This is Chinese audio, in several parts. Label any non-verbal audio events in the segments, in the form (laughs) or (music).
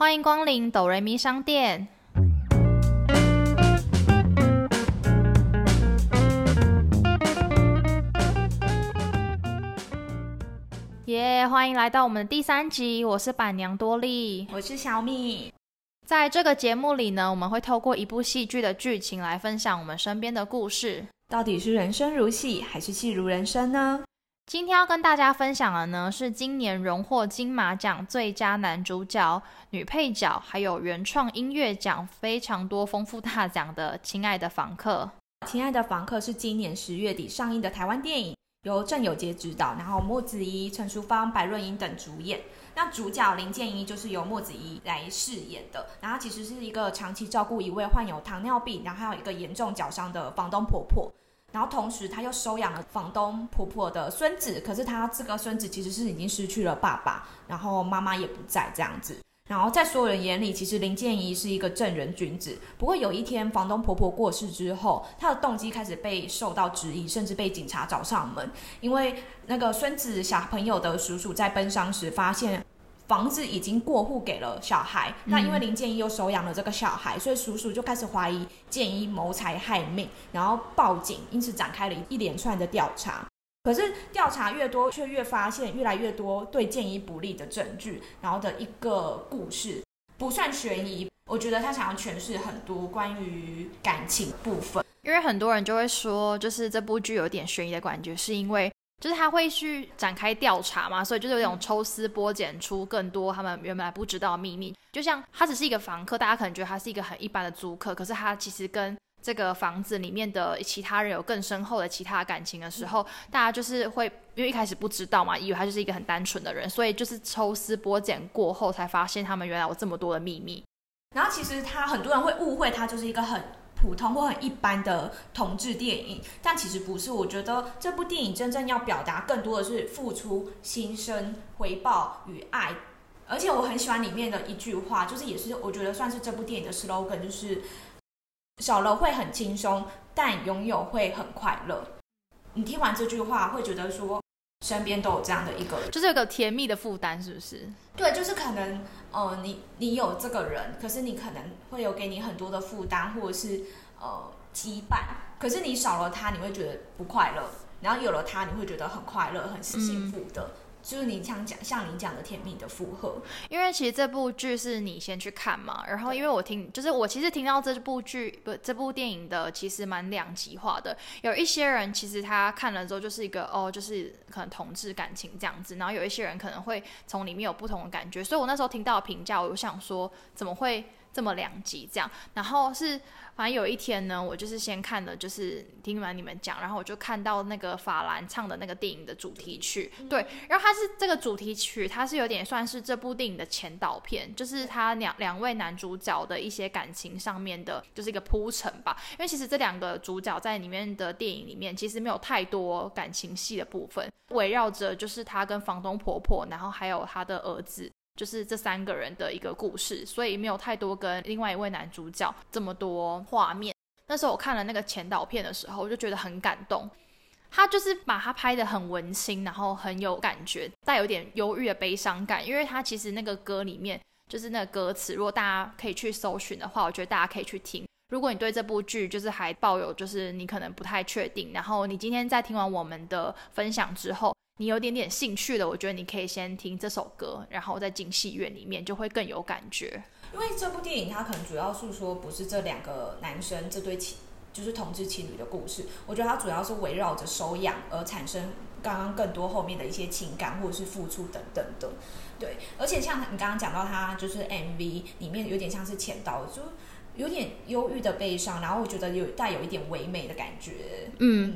欢迎光临哆瑞咪商店。耶欢迎来到我们的第三集，我是板娘多莉。我是小米。在这个节目里呢，我们会透过一部戏剧的剧情来分享我们身边的故事。到底是人生如戏，还是戏如人生呢？今天要跟大家分享的呢，是今年荣获金马奖最佳男主角、女配角，还有原创音乐奖非常多丰富大奖的《亲爱的房客》。《亲爱的房客》是今年十月底上映的台湾电影，由郑有杰执导，然后莫子仪、陈淑芳、白润英等主演。那主角林建一就是由莫子仪来饰演的，然后其实是一个长期照顾一位患有糖尿病，然后还有一个严重脚伤的房东婆婆。然后同时，他又收养了房东婆婆的孙子，可是他这个孙子其实是已经失去了爸爸，然后妈妈也不在这样子。然后在所有人眼里，其实林建怡是一个正人君子。不过有一天，房东婆婆过世之后，他的动机开始被受到质疑，甚至被警察找上门，因为那个孙子小朋友的叔叔在奔丧时发现。房子已经过户给了小孩，那因为林建一又收养了这个小孩，所以叔叔就开始怀疑建一谋财害命，然后报警，因此展开了一连串的调查。可是调查越多，却越发现越来越多对建一不利的证据，然后的一个故事不算悬疑，我觉得他想要诠释很多关于感情部分，因为很多人就会说，就是这部剧有点悬疑的感觉，是因为。就是他会去展开调查嘛，所以就是有种抽丝剥茧出更多他们原本不知道的秘密。就像他只是一个房客，大家可能觉得他是一个很一般的租客，可是他其实跟这个房子里面的其他人有更深厚的其他感情的时候，大家就是会因为一开始不知道嘛，以为他就是一个很单纯的人，所以就是抽丝剥茧过后才发现他们原来有这么多的秘密。然后其实他很多人会误会他就是一个很。普通或很一般的同志电影，但其实不是。我觉得这部电影真正要表达更多的是付出、牺牲、回报与爱。而且我很喜欢里面的一句话，就是也是我觉得算是这部电影的 slogan，就是少了会很轻松，但拥有会很快乐。你听完这句话，会觉得说。身边都有这样的一个，就是有个甜蜜的负担，是不是？对，就是可能，呃，你你有这个人，可是你可能会有给你很多的负担，或者是呃羁绊，可是你少了他，你会觉得不快乐，然后有了他，你会觉得很快乐，很幸福的。就是你想讲像你讲的甜蜜的负荷，因为其实这部剧是你先去看嘛，然后因为我听，就是我其实听到这部剧不这部电影的其实蛮两极化的，有一些人其实他看了之后就是一个哦，就是可能同志感情这样子，然后有一些人可能会从里面有不同的感觉，所以我那时候听到评价，我就想说怎么会？这么两集这样，然后是反正有一天呢，我就是先看了，就是听完你们讲，然后我就看到那个法兰唱的那个电影的主题曲，对，然后它是这个主题曲，它是有点算是这部电影的前导片，就是他两两位男主角的一些感情上面的，就是一个铺陈吧。因为其实这两个主角在里面的电影里面，其实没有太多感情戏的部分，围绕着就是他跟房东婆婆，然后还有他的儿子。就是这三个人的一个故事，所以没有太多跟另外一位男主角这么多画面。那时候我看了那个前导片的时候，我就觉得很感动。他就是把他拍的很文馨，然后很有感觉，带有点忧郁的悲伤感。因为他其实那个歌里面，就是那个歌词，如果大家可以去搜寻的话，我觉得大家可以去听。如果你对这部剧就是还抱有就是你可能不太确定，然后你今天在听完我们的分享之后。你有点点兴趣的，我觉得你可以先听这首歌，然后再进戏院里面，就会更有感觉。因为这部电影它可能主要诉说不是这两个男生这对情，就是同志情侣的故事。我觉得它主要是围绕着收养而产生刚刚更多后面的一些情感或者是付出等等的。对，而且像你刚刚讲到它就是 MV 里面有点像是前导，就有点忧郁的悲伤，然后我觉得有带有一点唯美的感觉。嗯。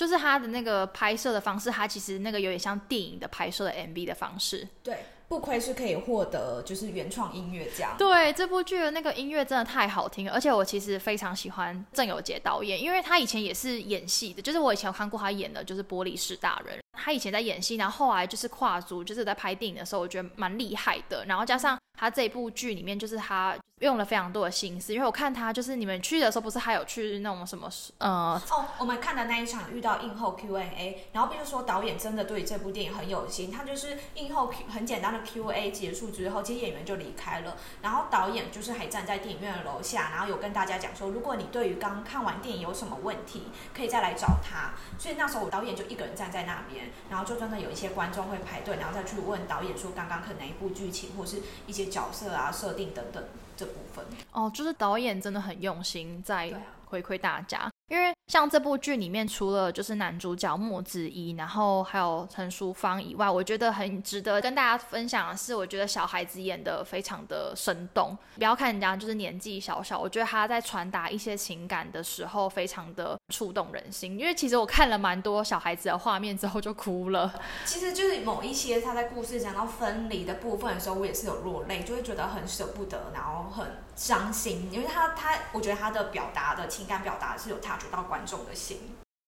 就是他的那个拍摄的方式，他其实那个有点像电影的拍摄的 MV 的方式。对，不亏是可以获得就是原创音乐奖。对，这部剧的那个音乐真的太好听了，而且我其实非常喜欢郑有杰导演，因为他以前也是演戏的，就是我以前有看过他演的，就是《玻璃室大人》。他以前在演戏，然后后来就是跨足，就是在拍电影的时候，我觉得蛮厉害的。然后加上他这一部剧里面，就是他用了非常多的心思，因为我看他就是你们去的时候，不是还有去那种什么呃哦，我们看的那一场遇到映后 Q&A，然后比如说导演真的对这部电影很有心，他就是映后很简单的 Q&A 结束之后，其实演员就离开了，然后导演就是还站在电影院的楼下，然后有跟大家讲说，如果你对于刚看完电影有什么问题，可以再来找他。所以那时候我导演就一个人站在那边，然后就真的有一些观众会排队，然后再去问导演说刚刚可能一部剧情或是一些角色啊设定等等。这部分哦，就是导演真的很用心在回馈大家。因为像这部剧里面，除了就是男主角莫子仪，然后还有陈淑芳以外，我觉得很值得跟大家分享的是，我觉得小孩子演的非常的生动。不要看人家就是年纪小小，我觉得他在传达一些情感的时候，非常的触动人心。因为其实我看了蛮多小孩子的画面之后就哭了。其实就是某一些他在故事讲到分离的部分的时候，我也是有落泪，就会觉得很舍不得，然后很伤心，因为他他我觉得他的表达的情感表达是有他。到观众的心。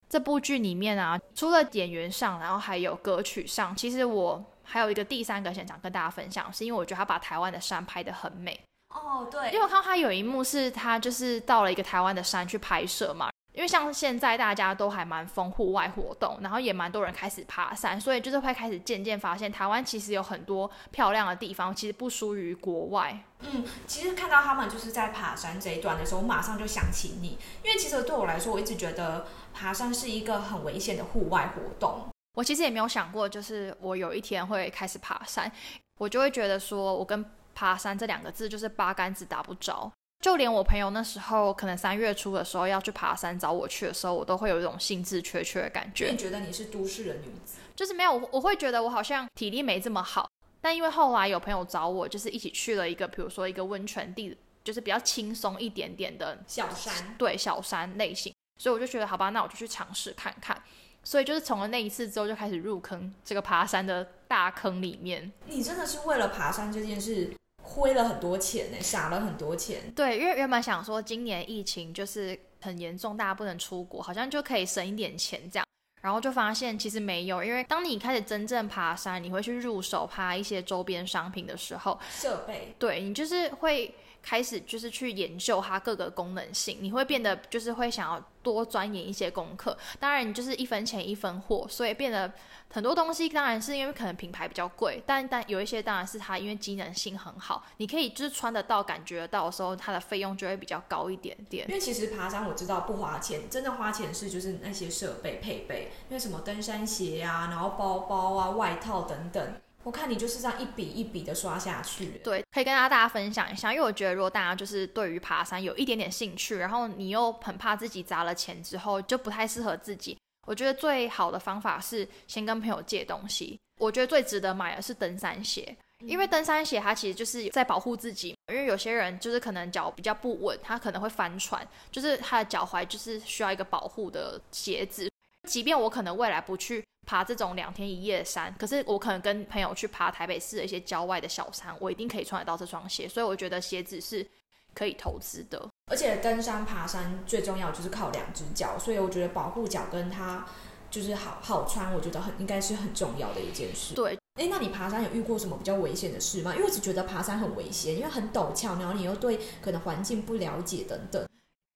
这部剧里面啊，除了演员上，然后还有歌曲上。其实我还有一个第三个想跟大家分享，是因为我觉得他把台湾的山拍得很美。哦，对，因为我看到他有一幕是他就是到了一个台湾的山去拍摄嘛。因为像现在大家都还蛮疯户外活动，然后也蛮多人开始爬山，所以就是会开始渐渐发现台湾其实有很多漂亮的地方，其实不输于国外。嗯，其实看到他们就是在爬山这一段的时候，我马上就想起你，因为其实对我来说，我一直觉得爬山是一个很危险的户外活动。我其实也没有想过，就是我有一天会开始爬山，我就会觉得说我跟爬山这两个字就是八竿子打不着。就连我朋友那时候可能三月初的时候要去爬山找我去的时候，我都会有一种兴致缺缺的感觉。你觉得你是都市的女子？就是没有，我会觉得我好像体力没这么好。但因为后来有朋友找我，就是一起去了一个，比如说一个温泉地，就是比较轻松一点点的小山，对小山类型，所以我就觉得好吧，那我就去尝试看看。所以就是从了那一次之后，就开始入坑这个爬山的大坑里面。你真的是为了爬山这件事？亏了很多钱呢，傻了很多钱。对，因为原本想说今年疫情就是很严重，大家不能出国，好像就可以省一点钱这样。然后就发现其实没有，因为当你开始真正爬山，你会去入手爬一些周边商品的时候，(laughs) 设备，对你就是会开始就是去研究它各个功能性，你会变得就是会想要多钻研一些功课。当然，你就是一分钱一分货，所以变得。很多东西当然是因为可能品牌比较贵，但但有一些当然是它因为机能性很好，你可以就是穿得到、感觉得到的时候，它的费用就会比较高一点点。因为其实爬山我知道不花钱，真的花钱是就是那些设备配备，因为什么登山鞋啊，然后包包啊、外套等等。我看你就是这样一笔一笔的刷下去。对，可以跟大家分享一下，因为我觉得如果大家就是对于爬山有一点点兴趣，然后你又很怕自己砸了钱之后就不太适合自己。我觉得最好的方法是先跟朋友借东西。我觉得最值得买的是登山鞋，因为登山鞋它其实就是在保护自己。因为有些人就是可能脚比较不稳，他可能会翻船，就是他的脚踝就是需要一个保护的鞋子。即便我可能未来不去爬这种两天一夜的山，可是我可能跟朋友去爬台北市的一些郊外的小山，我一定可以穿得到这双鞋。所以我觉得鞋子是。可以投资的，而且登山爬山最重要就是靠两只脚，所以我觉得保护脚跟它就是好好穿，我觉得很应该是很重要的一件事。对，哎，那你爬山有遇过什么比较危险的事吗？因为我只觉得爬山很危险，因为很陡峭，然后你又对可能环境不了解等等。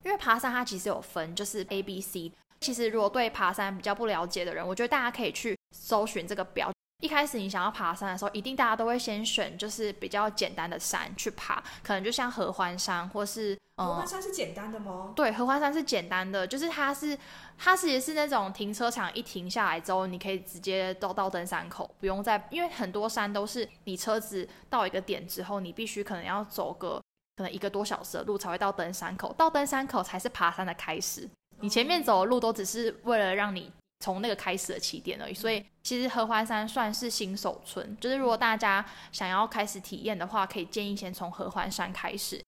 因为爬山它其实有分，就是 A、B、C。其实如果对爬山比较不了解的人，我觉得大家可以去搜寻这个表。一开始你想要爬山的时候，一定大家都会先选就是比较简单的山去爬，可能就像合欢山或是合欢山是简单的吗？对，合欢山是简单的，就是它是它其实是那种停车场一停下来之后，你可以直接到到登山口，不用再因为很多山都是你车子到一个点之后，你必须可能要走个可能一个多小时的路才会到登山口，到登山口才是爬山的开始，你前面走的路都只是为了让你。从那个开始的起点而已，所以其实合欢山算是新手村。就是如果大家想要开始体验的话，可以建议先从合欢山开始。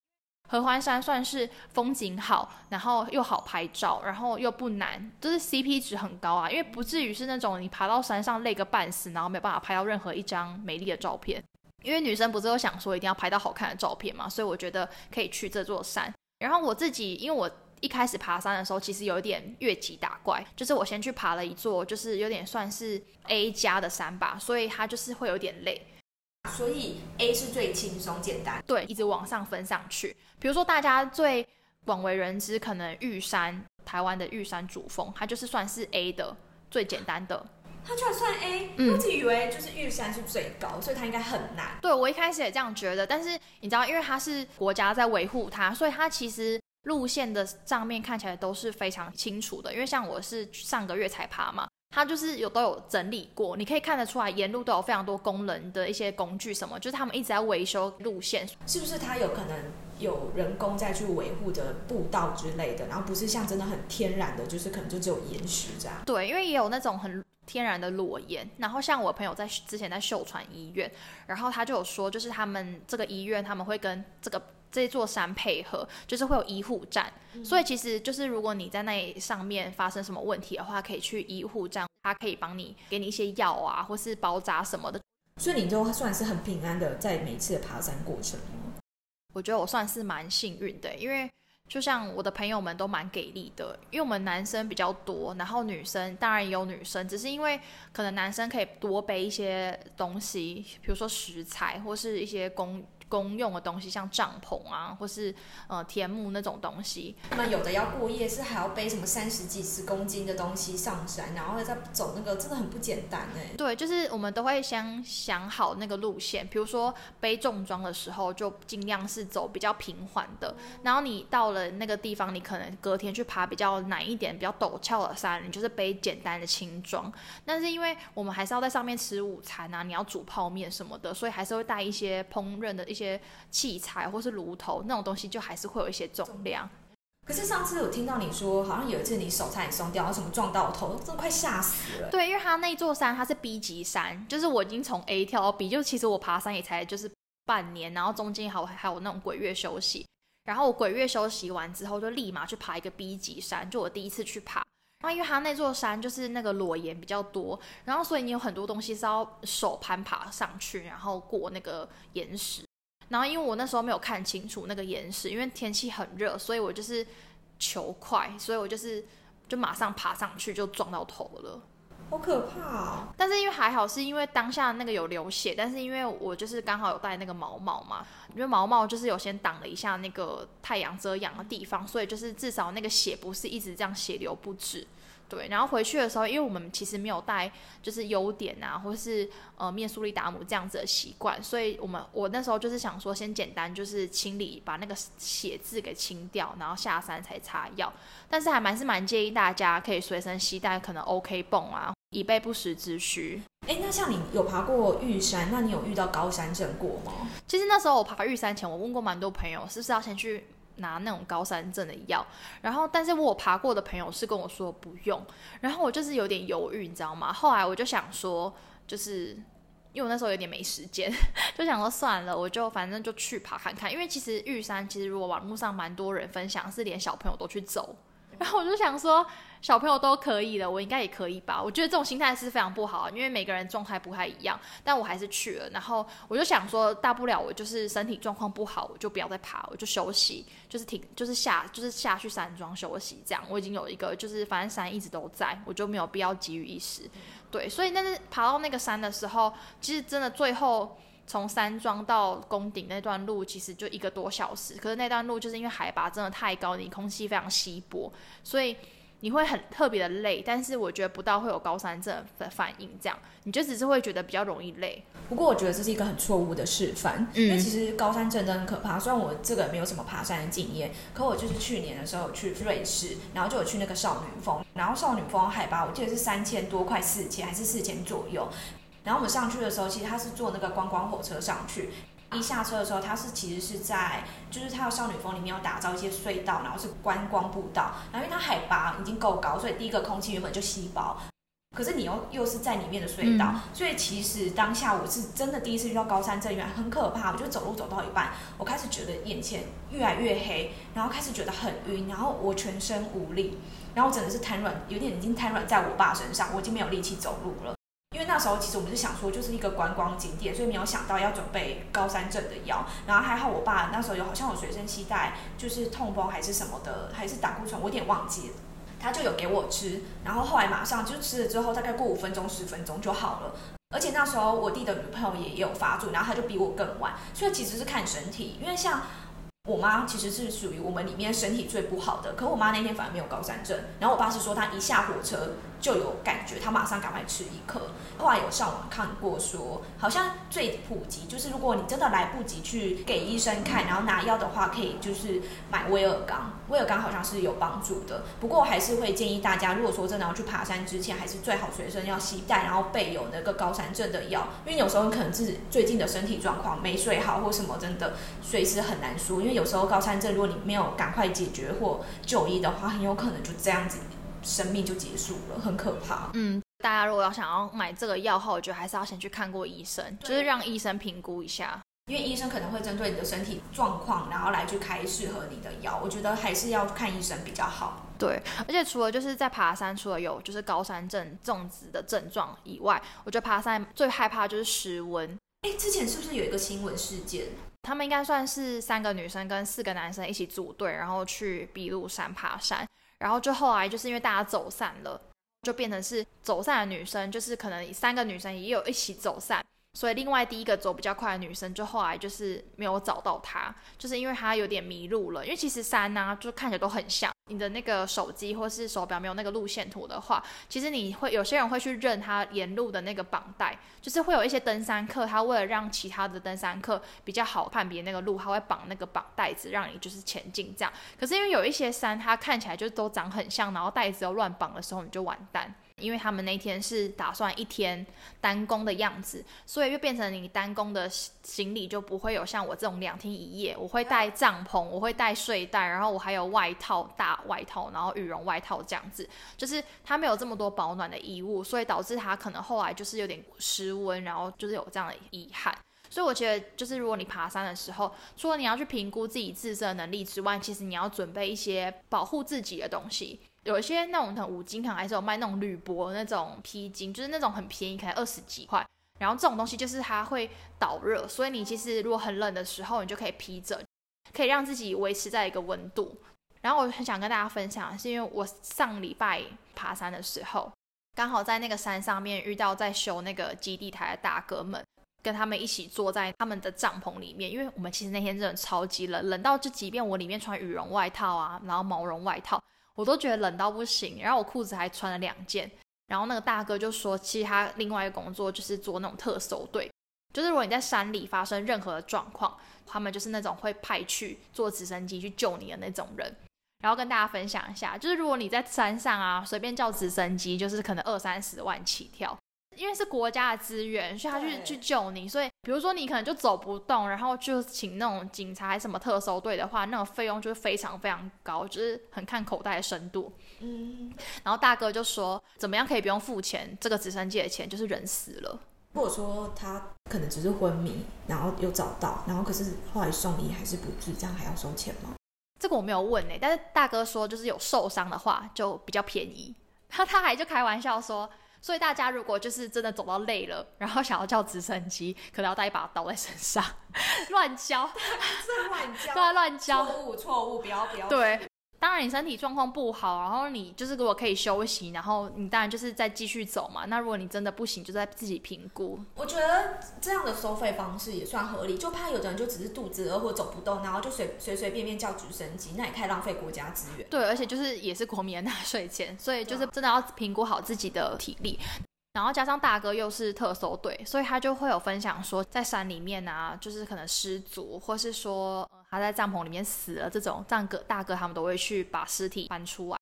合欢山算是风景好，然后又好拍照，然后又不难，就是 CP 值很高啊。因为不至于是那种你爬到山上累个半死，然后没有办法拍到任何一张美丽的照片。因为女生不是都想说一定要拍到好看的照片嘛，所以我觉得可以去这座山。然后我自己，因为我。一开始爬山的时候，其实有一点越级打怪，就是我先去爬了一座，就是有点算是 A 加的山吧，所以它就是会有点累。所以 A 是最轻松简单。对，一直往上分上去。比如说大家最广为人知，可能玉山，台湾的玉山主峰，它就是算是 A 的最简单的。它居然算 A，我一直以为就是玉山是最高，所以它应该很难。对我一开始也这样觉得，但是你知道，因为它是国家在维护它，所以它其实路线的上面看起来都是非常清楚的。因为像我是上个月才爬嘛。它就是有都有整理过，你可以看得出来，沿路都有非常多功能的一些工具，什么就是他们一直在维修路线，是不是？它有可能有人工再去维护的步道之类的，然后不是像真的很天然的，就是可能就只有岩石这样。对，因为也有那种很天然的裸岩，然后像我朋友在之前在秀传医院，然后他就有说，就是他们这个医院他们会跟这个。这座山配合就是会有医护站，所以其实就是如果你在那上面发生什么问题的话，可以去医护站，他可以帮你给你一些药啊，或是包扎什么的。所以你就算是很平安的在每次的爬山过程我觉得我算是蛮幸运的，因为就像我的朋友们都蛮给力的，因为我们男生比较多，然后女生当然也有女生，只是因为可能男生可以多背一些东西，比如说食材或是一些工。公用的东西，像帐篷啊，或是呃天幕那种东西。那有的要过夜，是还要背什么三十几十公斤的东西上山，然后再走那个，真的很不简单哎。对，就是我们都会先想好那个路线，比如说背重装的时候，就尽量是走比较平缓的。然后你到了那个地方，你可能隔天去爬比较难一点、比较陡峭的山，你就是背简单的轻装。但是因为我们还是要在上面吃午餐啊，你要煮泡面什么的，所以还是会带一些烹饪的一些些。些器材或是炉头那种东西，就还是会有一些重量。可是上次有听到你说，好像有一次你手差点松掉，然后什么撞到头，真的快吓死了。对，因为它那座山它是 B 级山，就是我已经从 A 跳到 B，就其实我爬山也才就是半年，然后中间还有还有那种鬼月休息，然后我鬼月休息完之后就立马去爬一个 B 级山，就我第一次去爬。然后因为它那座山就是那个裸岩比较多，然后所以你有很多东西是要手攀爬上去，然后过那个岩石。然后因为我那时候没有看清楚那个岩石，因为天气很热，所以我就是求快，所以我就是就马上爬上去就撞到头了，好可怕！但是因为还好是因为当下那个有流血，但是因为我就是刚好有戴那个毛毛嘛，因为毛毛就是有先挡了一下那个太阳遮阳的地方，所以就是至少那个血不是一直这样血流不止。对，然后回去的时候，因为我们其实没有带就是优点啊，或是呃面苏利达姆这样子的习惯，所以我们我那时候就是想说，先简单就是清理，把那个血渍给清掉，然后下山才擦药。但是还蛮是蛮建议大家可以随身携带可能 OK 泵啊，以备不时之需。哎，那像你有爬过玉山，那你有遇到高山症过吗？其实那时候我爬玉山前，我问过蛮多朋友，是不是要先去。拿那种高山症的药，然后，但是我爬过的朋友是跟我说不用，然后我就是有点犹豫，你知道吗？后来我就想说，就是因为我那时候有点没时间，(laughs) 就想说算了，我就反正就去爬看看，因为其实玉山其实如果网络上蛮多人分享，是连小朋友都去走。然后我就想说，小朋友都可以的，我应该也可以吧？我觉得这种心态是非常不好，因为每个人状态不太一样。但我还是去了。然后我就想说，大不了我就是身体状况不好，我就不要再爬，我就休息，就是停，就是下，就是下去山庄休息。这样我已经有一个，就是反正山一直都在，我就没有必要急于一时。对，所以那是爬到那个山的时候，其实真的最后。从山庄到宫顶那段路其实就一个多小时，可是那段路就是因为海拔真的太高，你空气非常稀薄，所以你会很特别的累。但是我觉得不到会有高山症的反应，这样你就只是会觉得比较容易累。不过我觉得这是一个很错误的示范，因为其实高山症真的很可怕。虽然我这个没有什么爬山的经验，可我就是去年的时候去瑞士，然后就有去那个少女峰，然后少女峰海拔我记得是三千多，快四千还是四千左右。然后我们上去的时候，其实他是坐那个观光火车上去。一下车的时候，他是其实是在，就是他的少女峰里面要打造一些隧道，然后是观光步道。然后因为它海拔已经够高，所以第一个空气原本就稀薄。可是你又又是在里面的隧道，所以其实当下我是真的第一次遇到高山症，原来很可怕。我就走路走到一半，我开始觉得眼前越来越黑，然后开始觉得很晕，然后我全身无力，然后我真的是瘫软，有点已经瘫软在我爸身上，我已经没有力气走路了。因为那时候其实我们是想说，就是一个观光景点，所以没有想到要准备高山症的药。然后还好我爸那时候有好像有随身携带，就是痛风还是什么的，还是胆固醇，我有点忘记了。他就有给我吃，然后后来马上就吃了之后，大概过五分钟十分钟就好了。而且那时候我弟的女朋友也有发作，然后他就比我更晚，所以其实是看身体，因为像。我妈其实是属于我们里面身体最不好的，可我妈那天反而没有高山症。然后我爸是说他一下火车就有感觉，他马上赶快吃一颗。后来有上网看过，说好像最普及就是如果你真的来不及去给医生看，然后拿药的话，可以就是买威尔刚。威尔刚好像是有帮助的。不过还是会建议大家，如果说真的要去爬山之前，还是最好随身要携带，然后备有那个高山症的药，因为有时候可能是最近的身体状况没睡好或什么，真的随时很难说，因为。有时候高山症，如果你没有赶快解决或就医的话，很有可能就这样子，生命就结束了，很可怕。嗯，大家如果要想要买这个药号，我觉得还是要先去看过医生，就是让医生评估一下，因为医生可能会针对你的身体状况，然后来去开适合你的药。我觉得还是要看医生比较好。对，而且除了就是在爬山，除了有就是高山症这种植的症状以外，我觉得爬山最害怕就是失温。哎，之前是不是有一个新闻事件？他们应该算是三个女生跟四个男生一起组队，然后去碧露山爬山。然后就后来就是因为大家走散了，就变成是走散的女生，就是可能三个女生也有一起走散。所以另外第一个走比较快的女生，就后来就是没有找到她，就是因为她有点迷路了。因为其实山呢，就看起来都很像。你的那个手机或是手表没有那个路线图的话，其实你会有些人会去认它沿路的那个绑带，就是会有一些登山客，他为了让其他的登山客比较好判别那个路，他会绑那个绑带子，让你就是前进这样。可是因为有一些山，它看起来就都长很像，然后带子又乱绑的时候，你就完蛋。因为他们那天是打算一天单攻的样子，所以就变成你单攻的行李就不会有像我这种两天一夜。我会带帐篷，我会带睡袋，然后我还有外套、大外套，然后羽绒外套这样子。就是他没有这么多保暖的衣物，所以导致他可能后来就是有点失温，然后就是有这样的遗憾。所以我觉得，就是如果你爬山的时候，除了你要去评估自己自身能力之外，其实你要准备一些保护自己的东西。有一些那种的五金可能还是有卖那种铝箔那种披巾，就是那种很便宜，可能二十几块。然后这种东西就是它会导热，所以你其实如果很冷的时候，你就可以披着，可以让自己维持在一个温度。然后我很想跟大家分享，是因为我上礼拜爬山的时候，刚好在那个山上面遇到在修那个基地台的大哥们，跟他们一起坐在他们的帐篷里面，因为我们其实那天真的超级冷，冷到就即便我里面穿羽绒外套啊，然后毛绒外套。我都觉得冷到不行，然后我裤子还穿了两件。然后那个大哥就说，其实他另外一个工作就是做那种特搜队，就是如果你在山里发生任何的状况，他们就是那种会派去坐直升机去救你的那种人。然后跟大家分享一下，就是如果你在山上啊，随便叫直升机，就是可能二三十万起跳。因为是国家的资源，所以他去去救你。所以，比如说你可能就走不动，然后就请那种警察还是什么特搜队的话，那种费用就是非常非常高，就是很看口袋的深度。嗯。然后大哥就说，怎么样可以不用付钱？这个直升机的钱就是人死了。或者说他可能只是昏迷，然后又找到，然后可是后来送医还是不治，这样还要收钱吗？这个我没有问哎，但是大哥说就是有受伤的话就比较便宜。他 (laughs) 他还就开玩笑说。所以大家如果就是真的走到累了，然后想要叫直升机，可能要带一把刀在身上，乱教，(laughs) 乱教，对，乱教，错误，错误，不要，不要，对。当然，你身体状况不好，然后你就是如果可以休息，然后你当然就是再继续走嘛。那如果你真的不行，就再自己评估。我觉得这样的收费方式也算合理，就怕有的人就只是肚子饿或走不动，然后就随随随便便叫直升机，那也太浪费国家资源。对，而且就是也是国民的纳税钱，所以就是真的要评估好自己的体力。然后加上大哥又是特搜队，所以他就会有分享说，在山里面啊，就是可能失足，或是说他在帐篷里面死了这种，藏哥大哥他们都会去把尸体搬出来。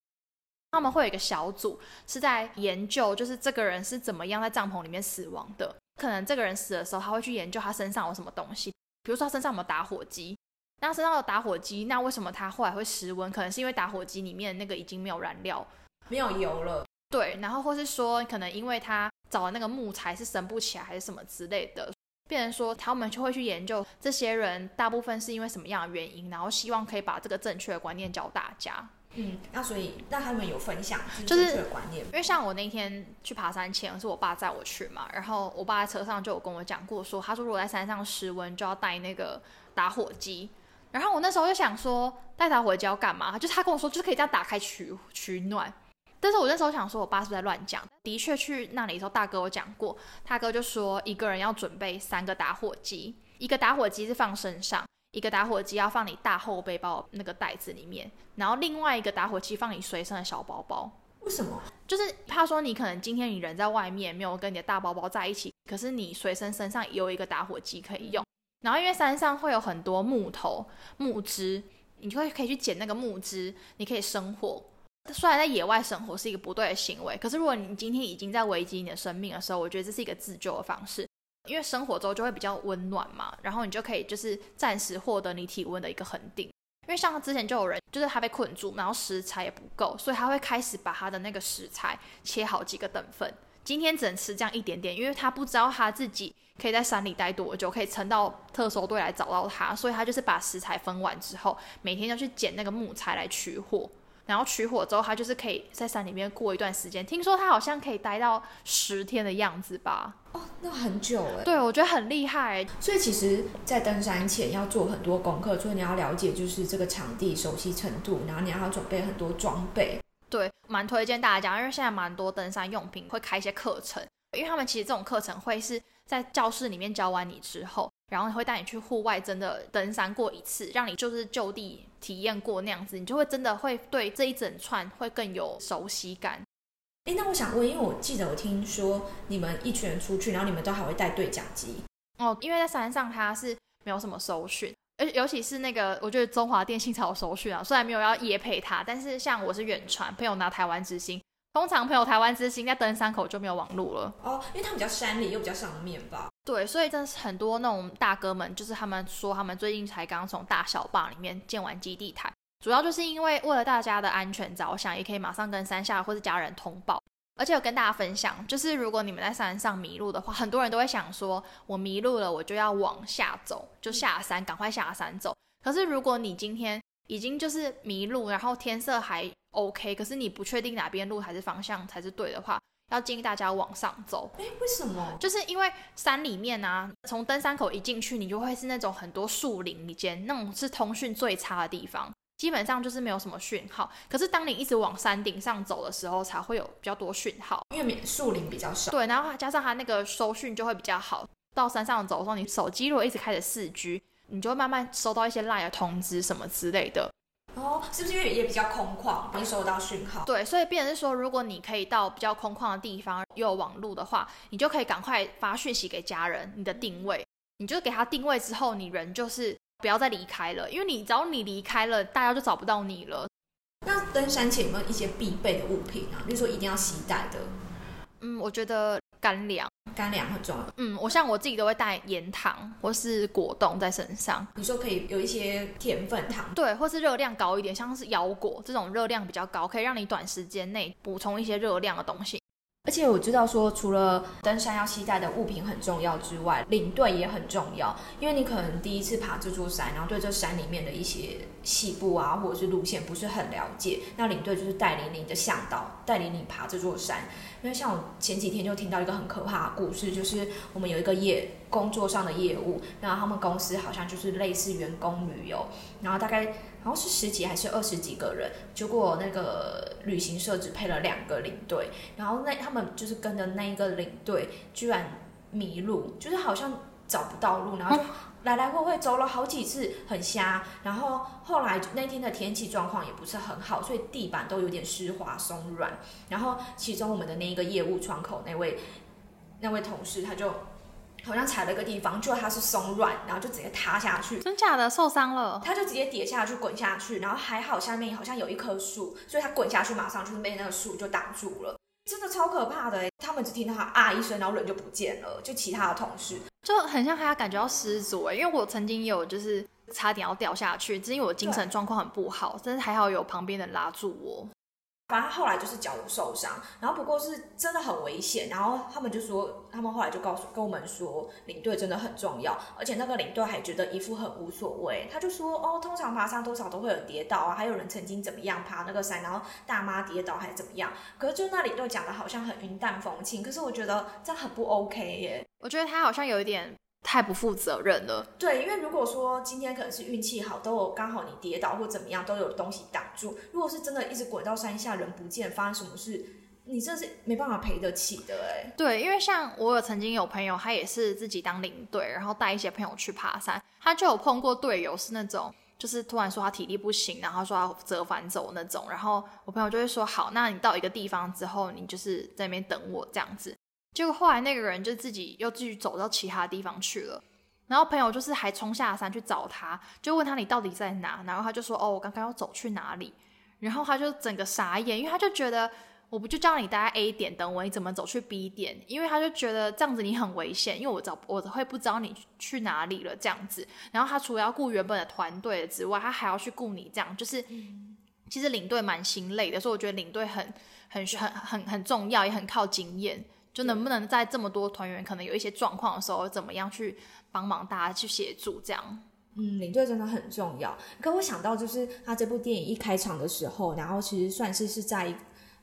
他们会有一个小组是在研究，就是这个人是怎么样在帐篷里面死亡的。可能这个人死的时候，他会去研究他身上有什么东西，比如说他身上有没有打火机。那身上有打火机，那为什么他后来会失温？可能是因为打火机里面那个已经没有燃料，没有油了。对，然后或是说，可能因为他找的那个木材是升不起来，还是什么之类的，变成说他们就会去研究这些人大部分是因为什么样的原因，然后希望可以把这个正确的观念教大家。嗯，那所以那他们有分享正确的观念，因为像我那天去爬山前是我爸载我去嘛，然后我爸在车上就有跟我讲过，说他说如果在山上失温就要带那个打火机，然后我那时候就想说带打火机要干嘛？就是他跟我说就是可以这样打开取取暖。但是我那时候想说，我爸是不是在乱讲？的确去那里的时候，大哥有讲过，大哥就说一个人要准备三个打火机，一个打火机是放身上，一个打火机要放你大后背包那个袋子里面，然后另外一个打火机放你随身的小包包。为什么？就是怕说你可能今天你人在外面，没有跟你的大包包在一起，可是你随身身上有一个打火机可以用。然后因为山上会有很多木头、木枝，你就会可以去捡那个木枝，你可以生火。虽然在野外生活是一个不对的行为，可是如果你今天已经在危及你的生命的时候，我觉得这是一个自救的方式。因为生活中就会比较温暖嘛，然后你就可以就是暂时获得你体温的一个恒定。因为像之前就有人，就是他被困住，然后食材也不够，所以他会开始把他的那个食材切好几个等份。今天只能吃这样一点点，因为他不知道他自己可以在山里待多久，可以撑到特搜队来找到他，所以他就是把食材分完之后，每天要去捡那个木材来取火。然后取火之后，他就是可以在山里面过一段时间。听说他好像可以待到十天的样子吧？哦，那很久哎。对，我觉得很厉害。所以其实，在登山前要做很多功课，所以你要了解就是这个场地熟悉程度，然后你要准备很多装备。对，蛮推荐大家，因为现在蛮多登山用品会开一些课程，因为他们其实这种课程会是在教室里面教完你之后。然后会带你去户外，真的登山过一次，让你就是就地体验过那样子，你就会真的会对这一整串会更有熟悉感。哎，那我想问，因为我记得我听说你们一群人出去，然后你们都还会带对讲机哦，因为在山上它是没有什么搜讯，而尤其是那个，我觉得中华电信才有搜讯啊，虽然没有要夜配它，但是像我是远传，朋友拿台湾之星。通常朋友台湾之星在登山口就没有网路了哦，因为他们比较山里又比较上面吧。对，所以真的是很多那种大哥们，就是他们说他们最近才刚从大小坝里面建完基地台，主要就是因为为了大家的安全着想，也可以马上跟山下或是家人通报。而且有跟大家分享，就是如果你们在山上迷路的话，很多人都会想说，我迷路了，我就要往下走，就下山，赶快下山走。可是如果你今天已经就是迷路，然后天色还 OK，可是你不确定哪边路还是方向才是对的话，要建议大家往上走。哎，为什么？就是因为山里面啊，从登山口一进去，你就会是那种很多树林里间，那种是通讯最差的地方，基本上就是没有什么讯号。可是当你一直往山顶上走的时候，才会有比较多讯号，因为树林比较少。对，然后加上它那个收讯就会比较好。到山上走的时候，你手机如果一直开着四 G。你就会慢慢收到一些 line 的通知什么之类的。哦，是不是因为也比较空旷，容易收到讯号？对，所以变成是说，如果你可以到比较空旷的地方又有网络的话，你就可以赶快发讯息给家人，你的定位，你就给他定位之后，你人就是不要再离开了，因为你只要你离开了，大家就找不到你了。那登山前有没有一些必备的物品啊？比如说一定要携带的？嗯，我觉得干粮。干粮很重要。嗯，我像我自己都会带盐糖或是果冻在身上。你说可以有一些甜粉糖，对，或是热量高一点，像是腰果这种热量比较高，可以让你短时间内补充一些热量的东西。而且我知道说，除了登山要携带的物品很重要之外，领队也很重要。因为你可能第一次爬这座山，然后对这山里面的一些细部啊，或者是路线不是很了解，那领队就是带领你的向导，带领你爬这座山。因为像我前几天就听到一个很可怕的故事，就是我们有一个业工作上的业务，然后他们公司好像就是类似员工旅游，然后大概。然后是十几还是二十几个人，结果那个旅行社只配了两个领队，然后那他们就是跟着那一个领队，居然迷路，就是好像找不到路，然后就 (laughs) 来来回回走了好几次，很瞎。然后后来那天的天气状况也不是很好，所以地板都有点湿滑松软。然后其中我们的那一个业务窗口那位那位同事他就。好像踩了个地方，就它是松软，然后就直接塌下去。真假的受伤了？它就直接跌下去，滚下去，然后还好下面好像有一棵树，所以它滚下去马上就是被那个树就挡住了。真的超可怕的他们只听到他啊一声，然后人就不见了。就其他的同事就很像他感觉到失足哎，因为我曾经有就是差点要掉下去，只是因为我精神状况很不好，但是还好有旁边人拉住我。反正后来就是脚有受伤，然后不过是真的很危险，然后他们就说，他们后来就告诉跟我们说，领队真的很重要，而且那个领队还觉得一副很无所谓，他就说，哦，通常爬山多少都会有跌倒啊，还有人曾经怎么样爬那个山，然后大妈跌倒还是怎么样，可是就那领队讲的好像很云淡风轻，可是我觉得这样很不 OK 耶，我觉得他好像有一点太不负责任了。对，因为如果说今天可能是运气好，都有刚好你跌倒或怎么样，都有东西挡住。如果是真的一直滚到山下，人不见，发生什么事，你真的是没办法赔得起的哎。对，因为像我有曾经有朋友，他也是自己当领队，然后带一些朋友去爬山，他就有碰过队友是那种，就是突然说他体力不行，然后说他折返走那种，然后我朋友就会说好，那你到一个地方之后，你就是在那边等我这样子。结果后来那个人就自己又继续走到其他地方去了，然后朋友就是还冲下山去找他，就问他你到底在哪，然后他就说哦我刚刚要走去哪里，然后他就整个傻眼，因为他就觉得我不就叫你待在 A 点等我，你怎么走去 B 点？因为他就觉得这样子你很危险，因为我找我会不知道你去哪里了这样子，然后他除了要顾原本的团队之外，他还要去顾你，这样就是其实领队蛮心累的，所以我觉得领队很很很很很重要，也很靠经验。就能不能在这么多团员可能有一些状况的时候，怎么样去帮忙大家去协助这样？嗯，领队真的很重要。可我想到就是他这部电影一开场的时候，然后其实算是是在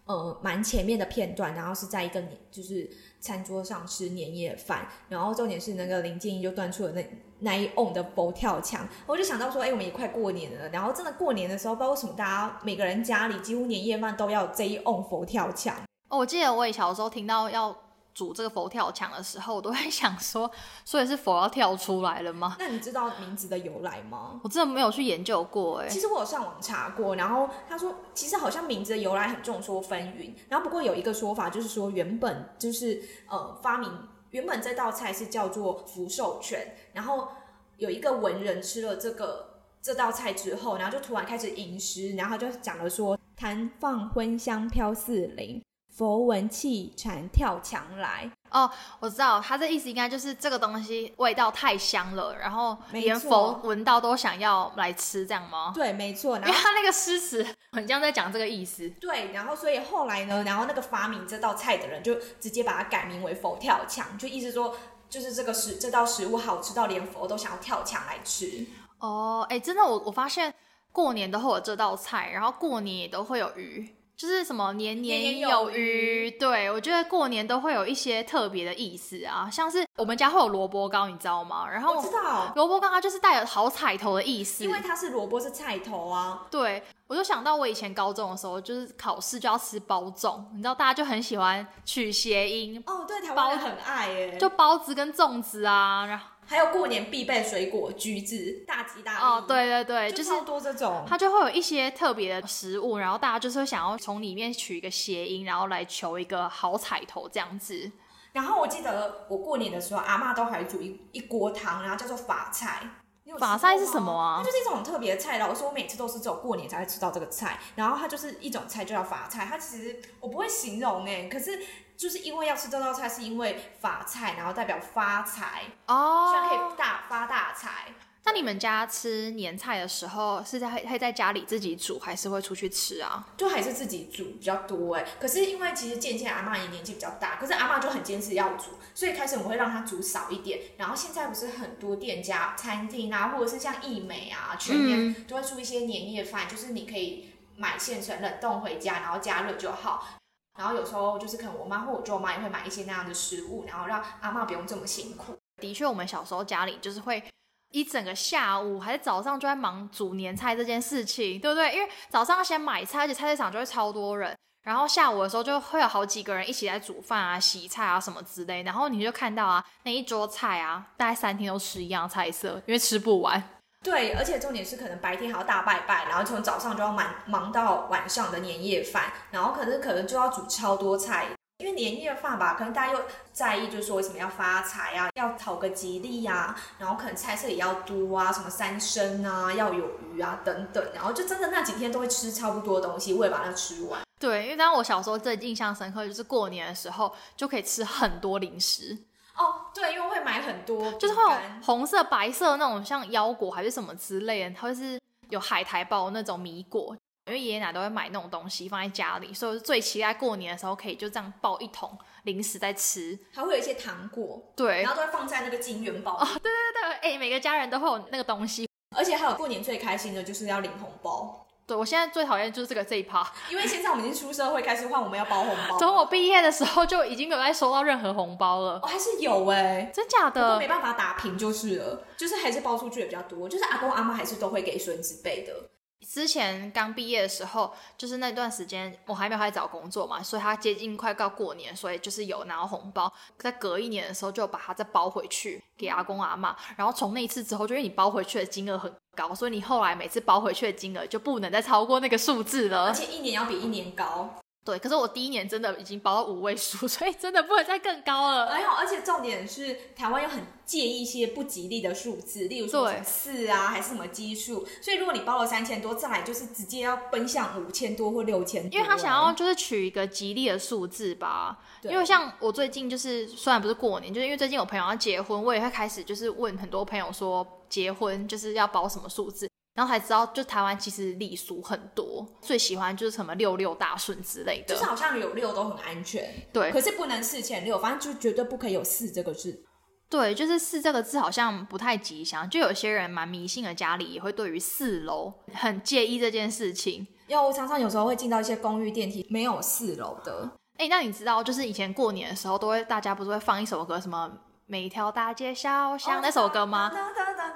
呃蛮前面的片段，然后是在一个就是餐桌上吃年夜饭，然后重点是那个林建英就端出了那那一瓮的佛跳墙，我就想到说，哎，我们也快过年了，然后真的过年的时候，不知道为什么大家每个人家里几乎年夜饭都要这一瓮佛跳墙。哦，我记得我也小时候听到要。煮这个佛跳墙的时候，我都会想说，所以是佛要跳出来了吗？那你知道名字的由来吗？我真的没有去研究过哎。其实我有上网查过，然后他说，其实好像名字的由来很众说纷纭。然后不过有一个说法，就是说原本就是呃发明原本这道菜是叫做福寿全，然后有一个文人吃了这个这道菜之后，然后就突然开始吟诗，然后就讲了说，坛放荤香飘四邻。佛闻气禅跳墙来哦，我知道他的意思应该就是这个东西味道太香了，然后连佛闻到都想要来吃，这样吗？对，没错。因为他那个诗词很像在讲这个意思。对，然后所以后来呢，然后那个发明这道菜的人就直接把它改名为佛跳墙，就意思说就是这个食这道食物好吃到连佛都想要跳墙来吃。哦，哎，真的，我我发现过年都会有这道菜，然后过年也都会有鱼。就是什么年年有余，对我觉得过年都会有一些特别的意思啊，像是我们家会有萝卜糕，你知道吗？然后知道萝卜糕它就是带有好彩头的意思，因为它是萝卜是菜头啊。对，我就想到我以前高中的时候，就是考试就要吃包粽，你知道大家就很喜欢取谐音哦，对，台湾很爱耶，就包子跟粽子啊，然后。还有过年必备水果橘子，大吉大利哦！对对对，就是多这种，它就会有一些特别的食物，然后大家就是想要从里面取一个谐音，然后来求一个好彩头这样子。然后我记得我过年的时候，阿妈都还煮一一锅汤，然后叫做法菜。法菜是什么啊？它就是一种特别的菜。老师，我每次都是只有过年才会吃到这个菜。然后它就是一种菜，就叫法菜。它其实我不会形容哎，可是。就是因为要吃这道菜，是因为发菜，然后代表发财哦，希望可以大发大财。那你们家吃年菜的时候，是在会在家里自己煮，还是会出去吃啊？就还是自己煮比较多哎。可是因为其实渐渐阿妈也年纪比较大，可是阿妈就很坚持要煮，所以开始我们会让她煮少一点。然后现在不是很多店家、餐厅啊，或者是像益美啊、全年都会出一些年夜饭，就是你可以买现成冷冻回家，然后加热就好。然后有时候就是可能我妈或我舅妈也会买一些那样的食物，然后让阿妈不用这么辛苦。的确，我们小时候家里就是会一整个下午还是早上就在忙煮年菜这件事情，对不对？因为早上要先买菜，而且菜市场就会超多人，然后下午的时候就会有好几个人一起来煮饭啊、洗菜啊什么之类，然后你就看到啊，那一桌菜啊，大概三天都吃一样菜色，因为吃不完。对，而且重点是可能白天还要大拜拜，然后从早上就要忙忙到晚上的年夜饭，然后可能可能就要煮超多菜，因为年夜饭吧，可能大家又在意，就是说什么要发财啊，要讨个吉利呀，然后可能菜色也要多啊，什么三生啊，要有鱼啊等等，然后就真的那几天都会吃差不多东西，为了把它吃完。对，因为当我小时候最印象深刻就是过年的时候就可以吃很多零食。哦，对，因为会买很多，就是会有红色、白色那种像腰果还是什么之类的，它会是有海苔包那种米果，因为爷爷奶奶都会买那种东西放在家里，所以我最期待过年的时候可以就这样抱一桶零食在吃，还会有一些糖果，对，然后都会放在那个金元宝。哦，对对对，哎，每个家人都会有那个东西，而且还有过年最开心的就是要领红包。对我现在最讨厌就是这个这一趴。(laughs) 因为现在我们已经出社会，开始换我们要包红包。从我毕业的时候就已经没有再收到任何红包了。哦，还是有哎、真假的没？办法打平就是了，就是还是包出去的比较多，就是阿公阿妈还是都会给孙子辈的。之前刚毕业的时候，就是那段时间我还没有开始找工作嘛，所以他接近快到过年，所以就是有拿到红包。在隔一年的时候，就把它再包回去给阿公阿妈。然后从那一次之后，就因为你包回去的金额很高，所以你后来每次包回去的金额就不能再超过那个数字了。而且一年要比一年高。对，可是我第一年真的已经包到五位数，(laughs) 所以真的不能再更高了。还有，而且重点是台湾又很介意一些不吉利的数字，例如说对什么四啊，还是什么基数。所以如果你包了三千多，再来就是直接要奔向五千多或六千多。因为他想要就是取一个吉利的数字吧。因为像我最近就是虽然不是过年，就是因为最近有朋友要结婚，我也会开始就是问很多朋友说结婚就是要包什么数字，然后才知道就台湾其实礼俗很多，最喜欢就是什么六六大顺之类的。就是好像有六都很安全，对可是不能四千六，反正就绝对不可以有四这个字。对，就是四这个字好像不太吉祥，就有些人蛮迷信的，家里也会对于四楼很介意这件事情。因为我常常有时候会进到一些公寓电梯没有四楼的，哎、那你知道，就是以前过年的时候，都会大家不是会放一首歌，什么每条大街小巷、那首歌吗？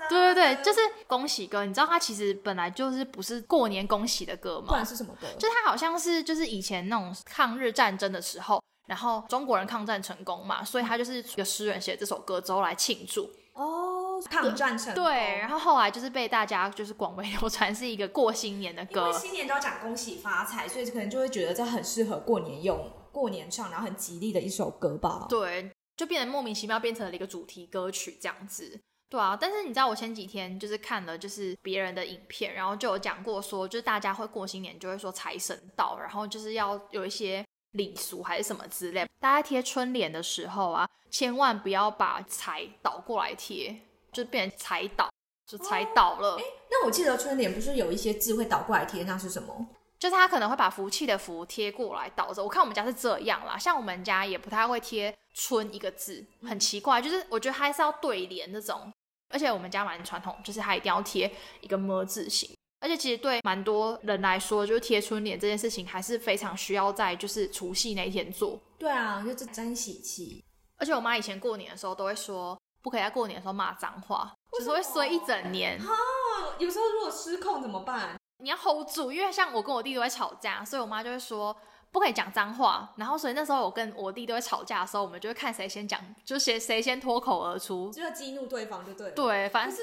对对对，就是恭喜歌。你知道它其实本来就是不是过年恭喜的歌吗不然？是什么歌？就是它好像是就是以前那种抗日战争的时候，然后中国人抗战成功嘛，所以他就是一个诗人写这首歌之后来庆祝。哦，抗战成功对，然后后来就是被大家就是广为流传，是一个过新年的因为歌。新年都要讲恭喜发财，所以可能就会觉得这很适合过年用，过年唱，然后很吉利的一首歌吧。对，就变得莫名其妙变成了一个主题歌曲这样子。对啊，但是你知道我前几天就是看了就是别人的影片，然后就有讲过说，就是大家会过新年就会说财神到，然后就是要有一些礼俗还是什么之类。大家贴春联的时候啊，千万不要把财倒过来贴，就变成财倒，就财倒了。那我记得春联不是有一些字会倒过来贴，那是什么？就是他可能会把福气的福贴过来倒着。我看我们家是这样啦，像我们家也不太会贴“春”一个字，很奇怪。就是我觉得还是要对联那种，而且我们家蛮传统，就是它一定要贴一个么字形。而且其实对蛮多人来说，就是贴春联这件事情还是非常需要在就是除夕那一天做。对啊，就是沾喜气。而且我妈以前过年的时候都会说，不可以在过年的时候骂脏话，就是会衰一整年。哦，有时候如果失控怎么办？你要 hold 住，因为像我跟我弟都会吵架，所以我妈就会说不可以讲脏话。然后所以那时候我跟我弟都会吵架的时候，我们就会看谁先讲，就谁谁先脱口而出。就要激怒对方就对了。，对，反正是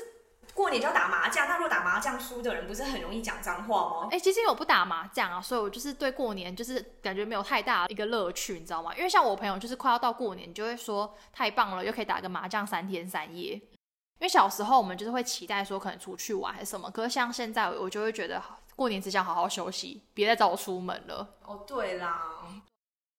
过年就要打麻将，那如果打麻将输的人不是很容易讲脏话吗？哎、其实因为我不打麻将啊，所以我就是对过年就是感觉没有太大的一个乐趣，你知道吗？因为像我朋友就是快要到过年，就会说太棒了，又可以打个麻将三天三夜。因为小时候我们就是会期待说可能出去玩还是什么，可是像现在我就会觉得过年只想好好休息，别再找我出门了。哦，对啦。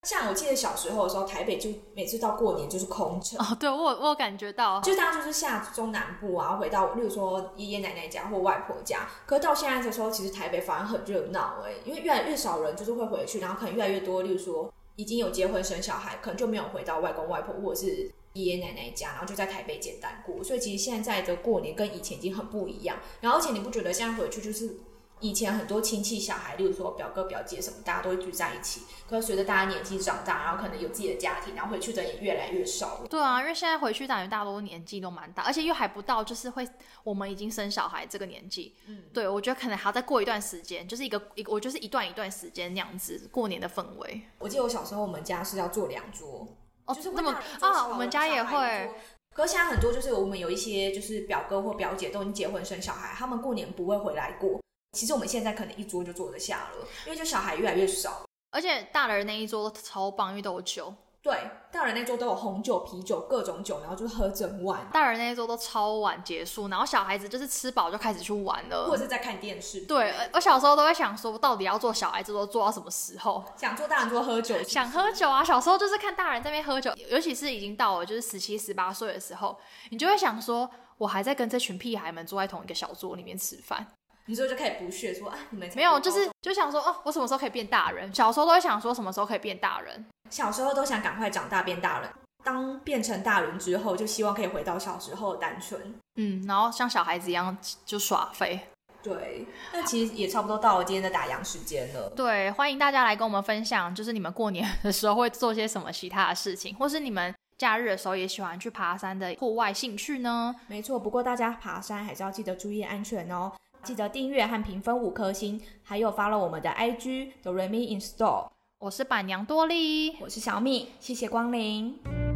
像我记得小时候的时候，台北就每次到过年就是空城，哦，对我有我有感觉到，就大家就是下中南部啊，回到例如说爷爷奶奶家或外婆家。可是到现在的时候，其实台北反而很热闹哎，因为越来越少人就是会回去，然后可能越来越多，例如说已经有结婚生小孩，可能就没有回到外公外婆或者是爷爷奶奶家，然后就在台北简单过。所以其实现在的过年跟以前已经很不一样。然后而且你不觉得现在回去就是以前很多亲戚小孩，例如说表哥表姐什么，大家都会聚在一起。可是随着大家年纪长大，然后可能有自己的家庭，然后回去的也越来越少了。对啊，因为现在回去感觉大多年纪都蛮大，而且又还不到就是会我们已经生小孩这个年纪。嗯，对，我觉得可能还要再过一段时间，就是一个一个，我就是一段一段时间那样子过年的氛围。我记得我小时候我们家是要做两桌，哦，就是那么啊，我们家也会。可是现在很多就是我们有一些就是表哥或表姐都已经结婚生小孩，他们过年不会回来过。其实我们现在可能一桌就坐得下了，因为就小孩越来越少。而且大人那一桌都超棒，因为都有酒。对，大人那桌都有红酒、啤酒各种酒，然后就是喝整晚，大人那一桌都超晚结束，然后小孩子就是吃饱就开始去玩了。或者是在看电视。对，呃我小时候都会想说，到底要做小孩子都做到什么时候？想做大人桌喝酒，想喝酒啊！小时候就是看大人在那边喝酒，尤其是已经到了就是十七、十八岁的时候，你就会想说，我还在跟这群屁孩们坐在同一个小桌里面吃饭。你说就可以不屑说啊，你们没有，就是就想说哦，我什么时候可以变大人？小时候都会想说什么时候可以变大人，小时候都想赶快长大变大人。当变成大人之后，就希望可以回到小时候的单纯，嗯，然后像小孩子一样就耍废。对，那其实也差不多到了今天的打烊时间了。对，欢迎大家来跟我们分享，就是你们过年的时候会做些什么其他的事情，或是你们。假日的时候也喜欢去爬山的户外兴趣呢。没错，不过大家爬山还是要记得注意安全哦。记得订阅和评分五颗星还有发了我们的 ig the remain install 我是板娘多莉。我是小米谢谢光临。